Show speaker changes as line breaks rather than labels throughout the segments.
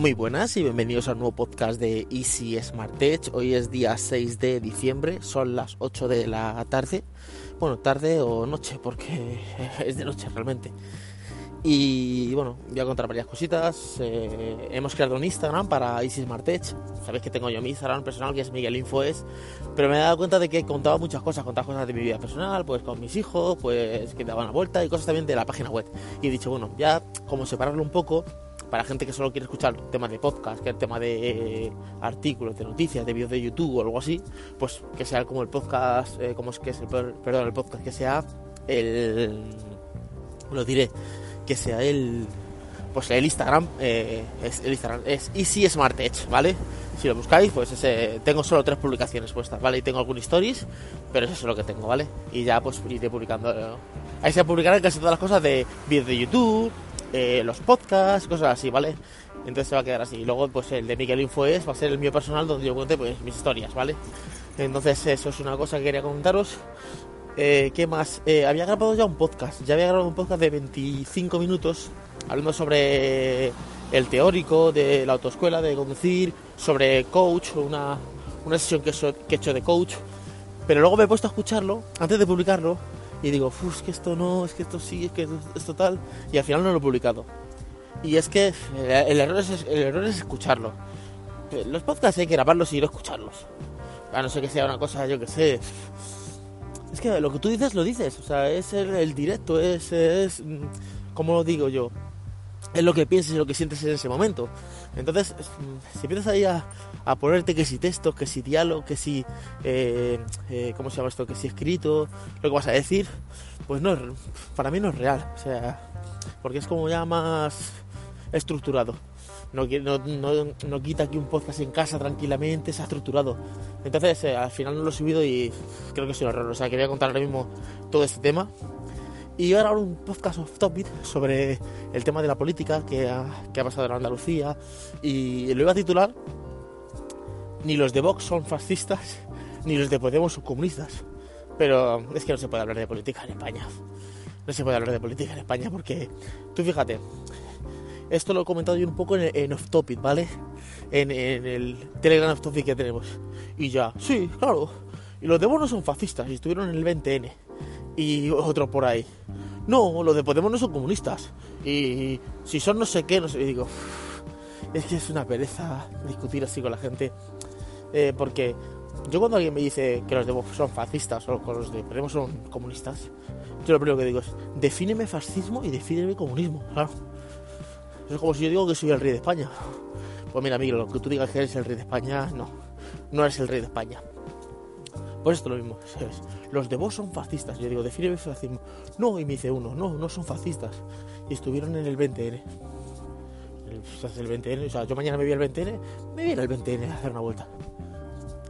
Muy buenas y bienvenidos al nuevo podcast de Easy Smart Tech. Hoy es día 6 de diciembre, son las 8 de la tarde. Bueno, tarde o noche, porque es de noche realmente. Y bueno, voy a contar varias cositas. Eh, hemos creado un Instagram para Easy Smart Tech. Sabéis que tengo yo mi Instagram personal, que es Miguel Infoes. Pero me he dado cuenta de que contaba muchas cosas. Contaba cosas de mi vida personal, pues con mis hijos, pues que daban la vuelta y cosas también de la página web. Y he dicho, bueno, ya como separarlo un poco para gente que solo quiere escuchar temas de podcast, que el tema de eh, artículos, de noticias, de vídeos de YouTube o algo así, pues que sea como el podcast, eh, como es que es el, perdón, el podcast, que sea el, lo diré, que sea el, pues el Instagram, eh, es el Instagram es Easy Smart Edge, ¿vale? Si lo buscáis, pues ese, tengo solo tres publicaciones puestas, ¿vale? Y tengo algunos stories, pero eso es lo que tengo, ¿vale? Y ya pues iré publicando. Ahí se publicarán casi todas las cosas de vídeos de YouTube, eh, los podcasts, cosas así, ¿vale? Entonces se va a quedar así. Y luego, pues el de Miguel Info es, va a ser el mío personal donde yo cuente pues mis historias, ¿vale? Entonces eso es una cosa que quería comentaros. Eh, ¿Qué más? Eh, había grabado ya un podcast, ya había grabado un podcast de 25 minutos hablando sobre el teórico de la autoescuela, de conducir, sobre coach, una, una sesión que, que he hecho de coach. Pero luego me he puesto a escucharlo antes de publicarlo y digo, es que esto no, es que esto sí, es que esto tal, y al final no lo he publicado. Y es que el error es, el error es escucharlo. Los podcasts hay que grabarlos y a escucharlos. A no ser que sea una cosa, yo que sé. Es que lo que tú dices, lo dices. O sea, es el, directo, es, es. Como lo digo yo? Es lo que piensas y lo que sientes en ese momento. Entonces, si empiezas ahí a, a ponerte que si texto, que si diálogo, que si, eh, eh, ¿cómo se llama esto? Que si escrito, lo que vas a decir, pues no, para mí no es real, o sea, porque es como ya más estructurado. No, no, no, quita aquí un podcast en casa tranquilamente, está estructurado. Entonces, eh, al final no lo he subido y creo que es un error. O sea, quería contar ahora mismo todo este tema y ahora un podcast off topic sobre el tema de la política que ha, que ha pasado en Andalucía. Y lo iba a titular: Ni los de Vox son fascistas, ni los de Podemos son comunistas. Pero es que no se puede hablar de política en España. No se puede hablar de política en España porque, tú fíjate, esto lo he comentado yo un poco en, off topic, ¿vale? En, en, el Telegram off topic que tenemos. Y ya, sí, claro. Y los de Vox no son fascistas, y estuvieron en el 20N y otro por ahí. No, los de Podemos no son comunistas. Y si son no sé qué, no sé. Y digo, es que es una pereza discutir así con la gente. Eh, porque yo cuando alguien me dice que los de son fascistas o que los de Podemos son comunistas, yo lo primero que digo es, defíneme fascismo y defíneme comunismo. Claro. Es como si yo digo que soy el rey de España. Pues mira, amigo, lo que tú digas que eres el rey de España, no. No eres el rey de España. Pues esto lo mismo, Los de vos son fascistas. Yo digo, define fascismo. No, y me dice uno, no, no son fascistas. Y estuvieron en el 20N. El, el 20N, o sea, yo mañana me voy al 20N, me voy al 20N a hacer una vuelta.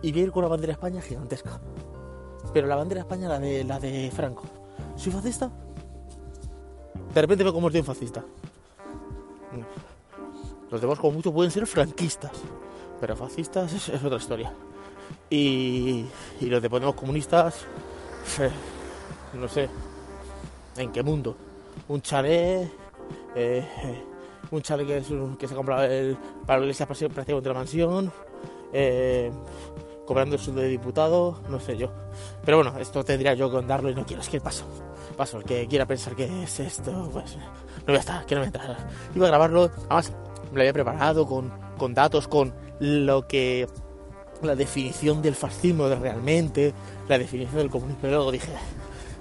Y voy a ir con la bandera de España gigantesca. Pero la bandera de España, la de, la de Franco. ¿Soy fascista? De repente me convertí en fascista. Los demás como mucho pueden ser franquistas. Pero fascistas es otra historia. Y, los de Podemos comunistas, no sé, ¿en qué mundo? Un chalet, eh, un chalet que, se ha comprado el, para la iglesia prácticamente la mansión, eh, cobrando el sueldo de diputado, no sé yo. Pero bueno, esto tendría yo que andarlo y no quiero, es que paso. Paso, el que quiera pensar que es esto, pues no voy a estar, que no estar. Iba a grabarlo, además me lo había preparado con, con datos, con lo que la definición del fascismo de realmente, la definición del comunismo. Pero luego dije,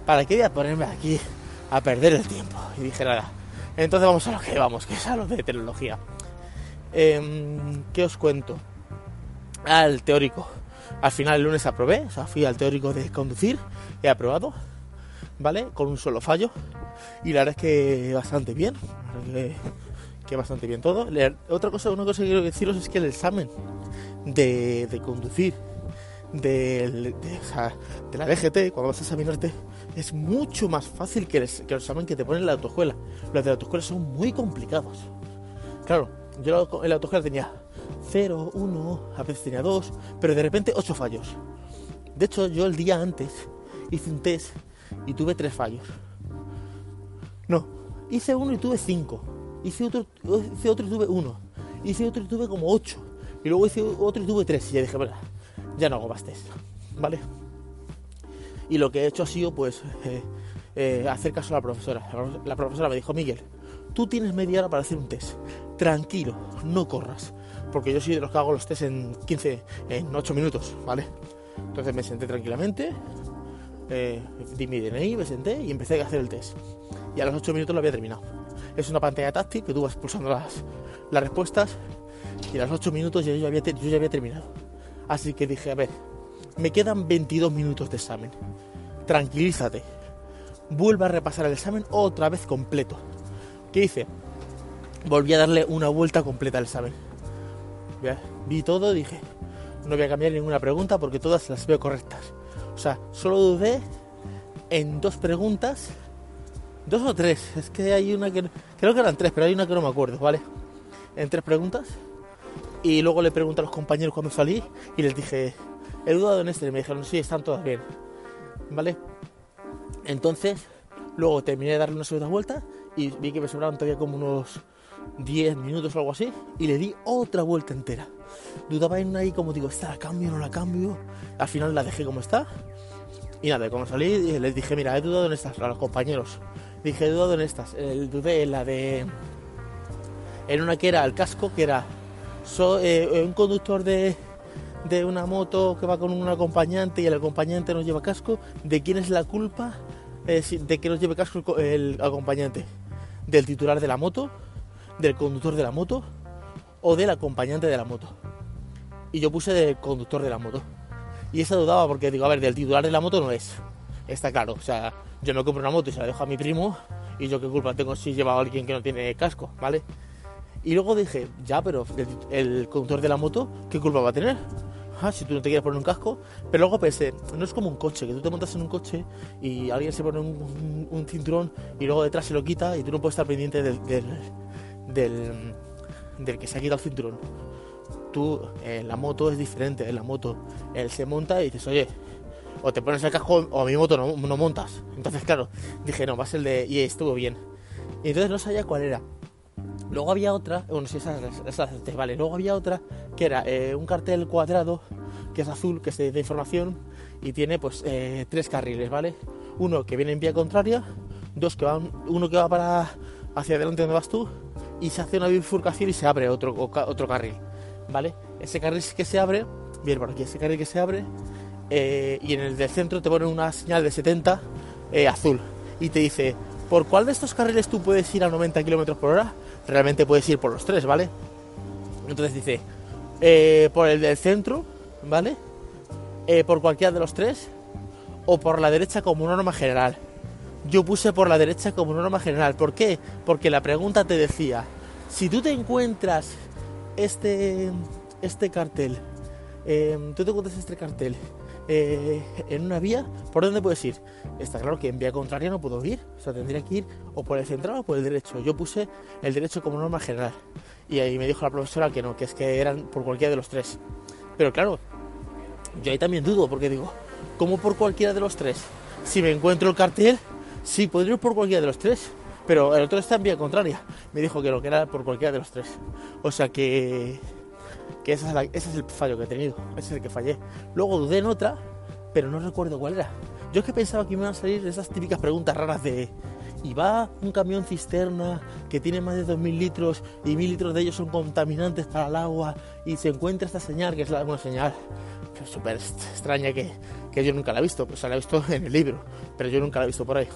¿para qué voy a ponerme aquí a perder el tiempo? Y dije, nada, entonces vamos a lo que vamos, que es a lo de tecnología. Em, ¿Qué os cuento? Al teórico. Al final el lunes aprobé, o sea, fui al teórico de conducir, he aprobado, ¿vale? Con un solo fallo. Y la verdad es que bastante bien. Que, bastante bien todo. Otra cosa, una cosa que quiero deciros es que el examen de, conducir de, la DGT, cuando vas a examinarte, es mucho más fácil que, el, que examen que te ponen en la autoescuela. Los de la autoescuela son muy complicados. Claro, yo en la autoescuela tenía 0, 1, a veces tenía 2, pero de repente 8 fallos. De hecho, yo el día antes hice un test y tuve 3 fallos. No, hice uno y tuve 5. Hice otro, hice otro y tuve 1 Hice otro y tuve como 8. Y luego hice otro y tuve 3. Y ya dije, bueno, ya no hago más test, ¿vale? Y lo que he hecho ha sido, pues, eh, eh, hacer caso a la profesora. La profesora me dijo, Miguel, tú tienes media hora para hacer un test. Tranquilo, no corras. Porque yo soy de los que hago los test en 15, en 8 minutos, ¿vale? Entonces me senté tranquilamente, eh, di mi DNI, me senté y empecé a hacer el test. Y a los 8 minutos lo había terminado. Es una pantalla táctil que tú vas pulsando las, las respuestas y a los 8 minutos ya, yo ya había terminado. Así que dije, a ver, me quedan 22 minutos de examen. Tranquilízate. Vuelve a repasar el examen otra vez completo. ¿Qué hice? Volví a darle una vuelta completa al examen. Vi todo, dije, no voy a cambiar ninguna pregunta porque todas las veo correctas. O sea, solo dudé en dos preguntas, dos o tres. Es que hay una que creo que eran tres, pero hay una que no me acuerdo, ¿vale? En tres preguntas. Y luego le pregunté a los compañeros cuando salí y les dije, he dudado en este. Y me dijeron, sí, están todas bien. ¿Vale? Entonces, luego terminé de darle una segunda vuelta y vi que me sobraban todavía como unos 10 minutos o algo así y le di otra vuelta entera. Dudaba en ahí como digo, ¿esta la cambio o no la cambio? Al final la dejé como está. Y nada, como salí les dije, mira, he dudado en estas, a los compañeros. Dije, he dudado en estas. dudé en la de... En una que era el casco, que era eh, un conductor de, de una moto que va con un acompañante y el acompañante no lleva casco. ¿De quién es la culpa eh, de que no lleve casco el acompañante? ¿Del titular de la moto? ¿Del conductor de la moto? ¿O del acompañante de la moto? Y yo puse del conductor de la moto. Y esa dudaba porque digo, a ver, del titular de la moto no es. Está claro. O sea, yo me compro una moto y se la dejo a mi primo. Y yo qué culpa tengo si lleva a alguien que no tiene casco, ¿vale? Y luego dije, ya, pero el, conductor de la moto, ¿qué culpa va a tener? Ah, si tú no te quieres poner un casco. Pero luego pensé, no es como un coche, que tú te montas en un coche y alguien se pone un, cinturón y luego detrás se lo quita y tú no puedes estar pendiente del, del, del, que se ha quitado el cinturón. Tú, en la moto es diferente, en la moto él se monta y dices, oye, o te pones el casco o a mi moto no, no montas. Entonces, claro, dije, no, va a ser el de... Y estuvo bien. Y entonces no sabía cuál era. Luego había otra, bueno, sí, esa, esa, vale. Luego había otra que era eh, un cartel cuadrado que es azul, que es de, información y tiene pues eh, tres carriles, ¿vale? Uno que viene en vía contraria, dos que van, uno que va para hacia adelante donde vas tú y se hace una bifurcación y se abre otro, otro carril, ¿vale? Ese carril que se abre, bien por aquí, ese carril que se abre eh, y en el del centro te pone una señal de 70 azul y te dice por cuál de estos carriles tú puedes ir a 90 km por hora realmente puedes ir por los tres, ¿vale? Entonces dice, eh, por el del centro, ¿vale? Eh, por cualquiera de los tres, o por la derecha como norma general. Yo puse por la derecha como norma general. ¿Por qué? Porque la pregunta te decía, si tú te encuentras este, este cartel, eh, tú te encuentras este cartel eh, en una vía, ¿por dónde puedes ir? Está claro que en vía contraria no puedo ir, o sea, tendría que ir o por el central o por el derecho. Yo puse el derecho como norma general y ahí me dijo la profesora que no, que es que eran por cualquiera de los tres. Pero claro, yo ahí también dudo porque digo, ¿cómo por cualquiera de los tres? Si me encuentro el cartel, sí, podría ir por cualquiera de los tres, pero el otro está en vía contraria. Me dijo que no, que era por cualquiera de los tres. O sea que que ese es, el fallo que he tenido, ese es el que fallé. Luego dudé en otra, pero no recuerdo cuál era. Yo es que pensaba que me iban a salir esas típicas preguntas raras de y va un camión cisterna que tiene más de 2.000 litros y 1.000 litros de ellos son contaminantes para el agua y se encuentra esta señal, que es la, una señal súper extraña que, que, yo nunca la he visto, pues la he visto en el libro, pero yo nunca la he visto por ahí.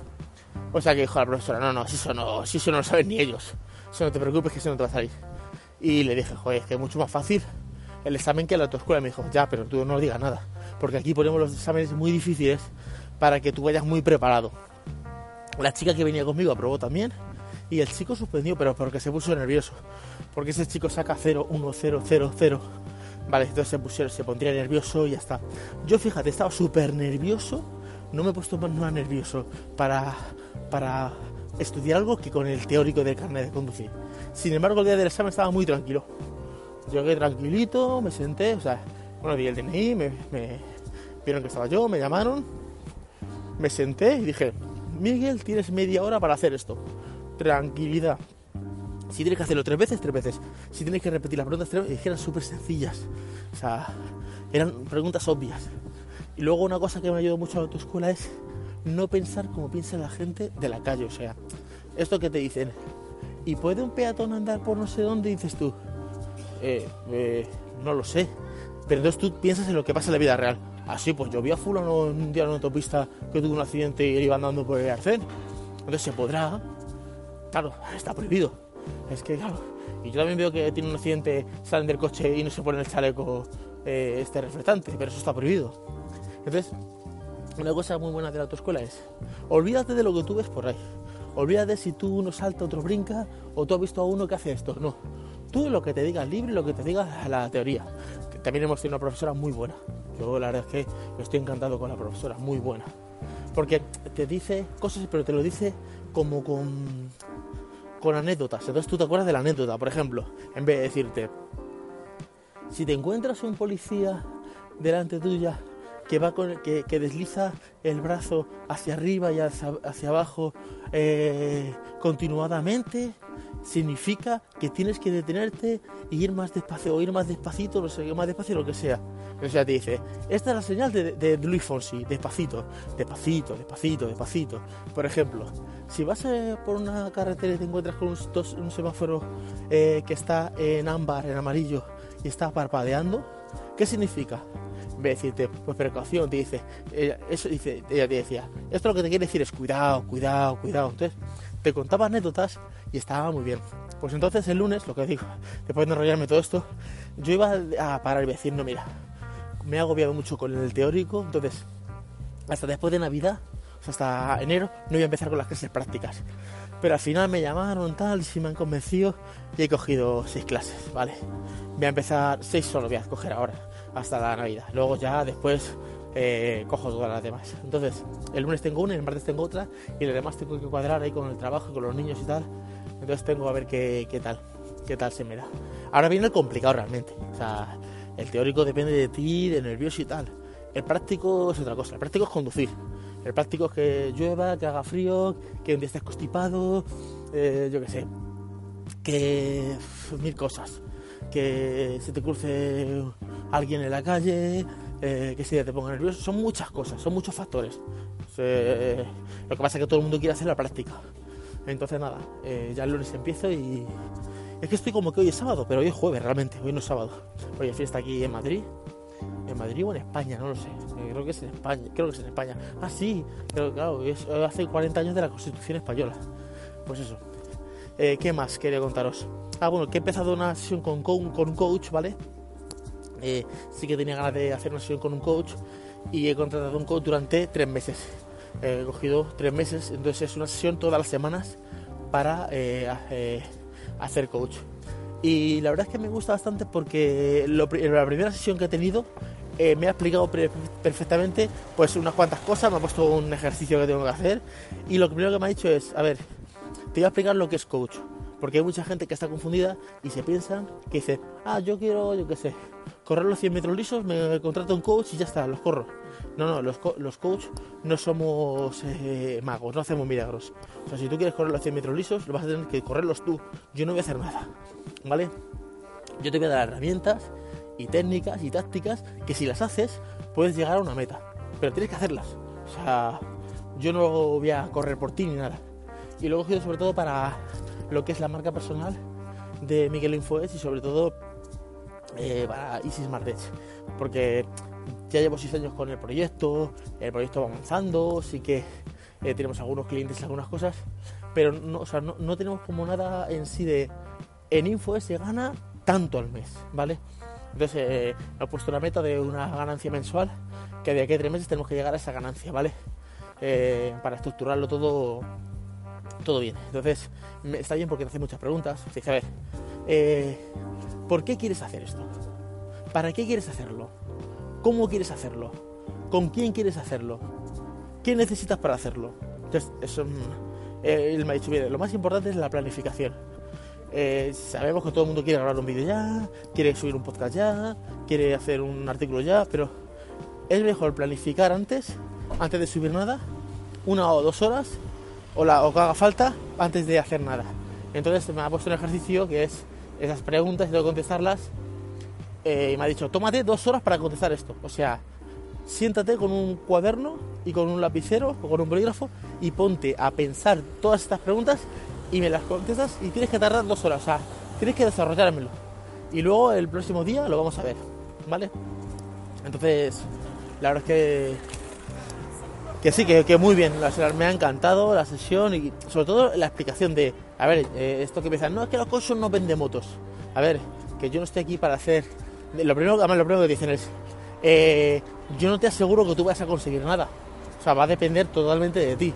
O sea que dijo la profesora, no, no, si eso no, si eso no lo saben ni ellos, eso no te preocupes que eso no te va a salir. Y le dije, joder, es que es mucho más fácil el examen que la autoescuela. Me dijo, ya, pero tú no digas nada, porque aquí ponemos los exámenes muy difíciles para que tú vayas muy preparado. La chica que venía conmigo aprobó también y el chico suspendió, pero porque se puso nervioso, porque ese chico saca 0, 1, 0, 0, 0. Vale, entonces se, pusieron, se pondría nervioso y ya está. Yo fíjate, estaba súper nervioso, no me he puesto más nervioso para, para estudiar algo que con el teórico del carnet de conducir. Sin embargo, el día del examen estaba muy tranquilo. Llegué tranquilito, me senté, o sea, bueno, vi el DNI, me, vieron que estaba yo, me llamaron, me senté y dije, Miguel, tienes media hora para hacer esto. Tranquilidad. Si tienes que hacerlo tres veces, tres veces. Si tienes que repetir las preguntas tres veces, eran súper sencillas. O sea, eran preguntas obvias. Y luego una cosa que me ayudó mucho a tu escuela es no pensar como piensa la gente de la calle. O sea, esto que te dicen, ¿y puede un peatón andar por no sé dónde? dices tú, eh, eh, no lo sé. Pero entonces tú piensas en lo que pasa en la vida real. Así, ah, pues yo vi a fulano un día en una autopista que tuvo un accidente y iba andando por el arcén. Entonces se podrá. Claro, está prohibido. Es que, claro. Y yo también veo que tiene un accidente, salen del coche y no se ponen el chaleco eh, este reflectante, pero eso está prohibido. Entonces, una cosa muy buena de la autoescuela es, olvídate de lo que tú ves por ahí. Olvídate si tú uno salta, otro brinca, o tú has visto a uno que hace esto. No. Tú lo que te digas libre, lo que te diga la teoría. También hemos tenido una profesora muy buena. Yo la verdad es que estoy encantado con la profesora, muy buena. Porque te dice cosas, pero te lo dice como con, con anécdotas. Entonces tú te acuerdas de la anécdota, por ejemplo, en vez de decirte, si te encuentras un policía delante tuya que va con que, que desliza el brazo hacia arriba y hacia, abajo eh, continuadamente significa que tienes que detenerte y ir más despacio o ir más despacito, no sé, más despacio, lo que sea. O sea, te dice, esta es la señal de, de, Luis Fonsi, despacito, despacito, despacito, despacito. Por ejemplo, si vas eh, por una carretera y te encuentras con un, semáforo eh, que está en ámbar, en amarillo, y está parpadeando, ¿qué significa? Decirte, pues precaución, te dice, eso dice, ella te decía, esto lo que te quiere decir es cuidado, cuidado, cuidado. Entonces, te contaba anécdotas y estaba muy bien. Pues entonces el lunes, lo que digo, después de enrollarme todo esto, yo iba a parar y decir, no, mira, me he agobiado mucho con el teórico, entonces, hasta después de Navidad, hasta enero, no iba a empezar con las clases prácticas. Pero al final me llamaron tal, si me han convencido y he cogido seis clases, ¿vale? Voy a empezar, seis solo voy a coger ahora, hasta la Navidad. Luego ya después eh, cojo todas las demás. Entonces, el lunes tengo una, el martes tengo otra, y el demás tengo que cuadrar ahí con el trabajo, con los niños y tal. Entonces tengo a ver qué, qué tal, qué tal se me da. Ahora viene el complicado realmente. O sea, el teórico depende de ti, de nervioso y tal. El práctico es otra cosa. El práctico es conducir. El práctico es que llueva, que haga frío, que un día estés constipado, eh, yo qué sé. Que mil cosas. Que se te cruce alguien en la calle, eh, que si te ponga nervioso, son muchas cosas, son muchos factores. Eh, lo que pasa es que todo el mundo quiere hacer la práctica. Entonces nada, eh, ya el lunes empiezo y es que estoy como que hoy es sábado, pero hoy es jueves realmente, hoy no es sábado. Hoy es fiesta aquí en Madrid, en Madrid o en España, no lo sé. creo que es en España, creo que es en España. Ah, sí, pero claro, es hace 40 años de la Constitución española. Pues eso. ¿Qué más quería contaros? Ah, bueno, que he empezado una sesión con, con un coach, ¿vale? Eh, sí que tenía ganas de hacer una sesión con un coach y he contratado un coach durante tres meses. he cogido tres meses, entonces es una sesión todas las semanas para eh, eh, hacer coach. Y la verdad es que me gusta bastante porque la primera sesión que he tenido me ha explicado perfectamente pues unas cuantas cosas, me ha puesto un ejercicio que tengo que hacer y lo primero que me ha dicho es, a ver, te voy a explicar lo que es coach. Porque hay mucha gente que está confundida y se piensan que dice, ah, yo quiero, yo qué sé, correr los 100 metros lisos, me contrato un coach y ya está, los corro. No, no, los, los coach no somos eh, magos, no hacemos milagros. O sea, si tú quieres correr los 100 metros lisos, lo vas a tener que correrlos tú. Yo no voy a hacer nada, ¿vale? Yo te voy a dar herramientas y técnicas y tácticas que si las haces puedes llegar a una meta. Pero tienes que hacerlas. O sea, yo no voy a correr por ti ni nada. Y lo he cogido sobre todo para lo que es la marca personal de Miguel Infoes y sobre todo eh, para Easy Smart Edge, porque ya llevo seis años con el proyecto, el proyecto va avanzando, sí que eh, tenemos algunos clientes y algunas cosas, pero no, o sea, no, tenemos como nada en sí de en Infoes se gana tanto al mes, ¿vale? Entonces eh, he puesto una meta de una ganancia mensual que de aquí a tres meses tenemos que llegar a esa ganancia, ¿vale? para estructurarlo todo todo bien. Entonces, está bien porque te hace muchas preguntas. dice, a ver, eh, ¿por qué quieres hacer esto? ¿Para qué quieres hacerlo? ¿Cómo quieres hacerlo? ¿Con quién quieres hacerlo? ¿Qué necesitas para hacerlo? Entonces, eso, eh, él me ha dicho, bien, lo más importante es la planificación. Eh, sabemos que todo el mundo quiere grabar un vídeo ya, quiere subir un podcast ya, quiere hacer un artículo ya, pero es mejor planificar antes, antes de subir nada, una o dos horas o, la, o que haga falta antes de hacer nada. Entonces me ha puesto un ejercicio que es esas preguntas y tengo que contestarlas. eh, y me ha dicho, tómate dos horas para contestar esto. O sea, siéntate con un cuaderno y con un lapicero o con un bolígrafo y ponte a pensar todas estas preguntas y me las contestas y tienes que tardar dos horas. O sea, tienes que desarrollármelo. Y luego el próximo día lo vamos a ver. ¿Vale? Entonces, la verdad es que que sí, que, que muy bien, me ha encantado la sesión y sobre todo la explicación de, a ver, eh, esto que dicen, no, es que los coches no venden motos. A ver, que yo no estoy aquí para hacer... Lo primero, además, lo primero que dicen es, eh, yo no te aseguro que tú vayas a conseguir nada. O sea, va a depender totalmente de ti.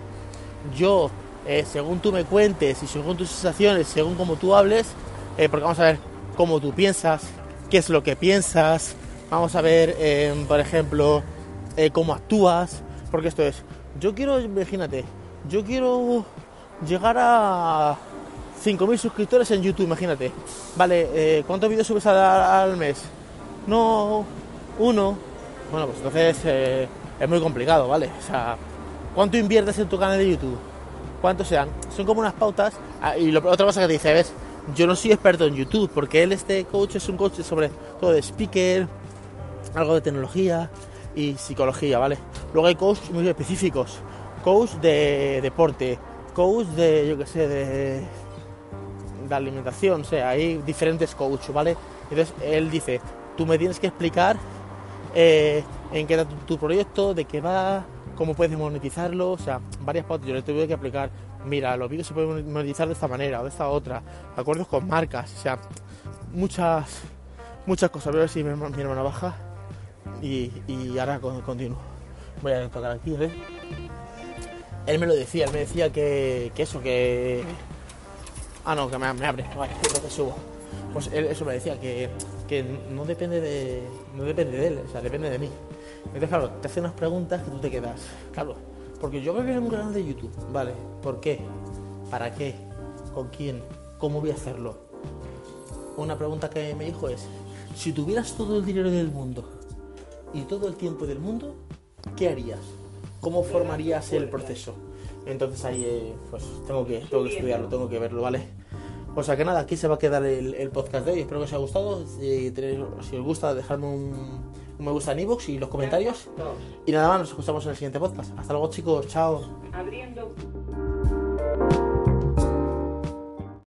Yo, eh, según tú me cuentes y según tus sensaciones, según cómo tú hables, porque vamos a ver cómo tú piensas, qué es lo que piensas, vamos a ver, por ejemplo, cómo actúas, porque esto es, yo quiero, imagínate, yo quiero llegar a 5.000 suscriptores en YouTube, imagínate. Vale, eh, ¿cuántos vídeos subes al, mes? No, uno. Bueno, pues entonces eh, es muy complicado, ¿vale? O sea, ¿cuánto inviertes en tu canal de YouTube? ¿Cuántos sean? Son como unas pautas. Ah, y lo, otra cosa que te dice, ves, yo no soy experto en YouTube, porque él, este coach, es un coach sobre todo de speaker, algo de tecnología y psicología, ¿vale? Luego hay coaches muy específicos, coach de deporte, coach de, yo qué sé, de, de alimentación, o sea, hay diferentes coaches, ¿vale? Entonces él dice, tú me tienes que explicar eh, en qué está tu, proyecto, de qué va, cómo puedes monetizarlo, o sea, varias pautas. Yo le tuve que aplicar, mira, los vídeos se pueden monetizar de esta manera o de esta otra, acuerdos con marcas, o sea, muchas, muchas cosas. Voy a ver si mi, herma- mi hermana baja y, y ahora con- continúo. Voy a tocar aquí, ¿ves? Él me lo decía, él me decía que, que eso, que... Ah, no, que me, abre, vale, entonces subo. Pues eso me decía, que, que no depende de no depende de él, o sea, depende de mí. Entonces, claro, te hace unas preguntas que tú te quedas, claro, porque yo voy a abrir un canal de YouTube, ¿vale? ¿Por qué? ¿Para qué? ¿Con quién? ¿Cómo voy a hacerlo? Una pregunta que me dijo es, si tuvieras todo el dinero del mundo y todo el tiempo del mundo, ¿qué harías? ¿Cómo formarías el proceso? Entonces ahí eh, pues tengo que, tengo que estudiarlo, tengo que verlo, ¿vale? O sea que nada, aquí se va a quedar el, el podcast de hoy. Espero que os haya gustado. Si, tenéis- si os gusta, dejadme un, un me gusta en iVoox y los comentarios. Y nada más, nos escuchamos en el siguiente podcast. Hasta luego chicos, chao.
Abriendo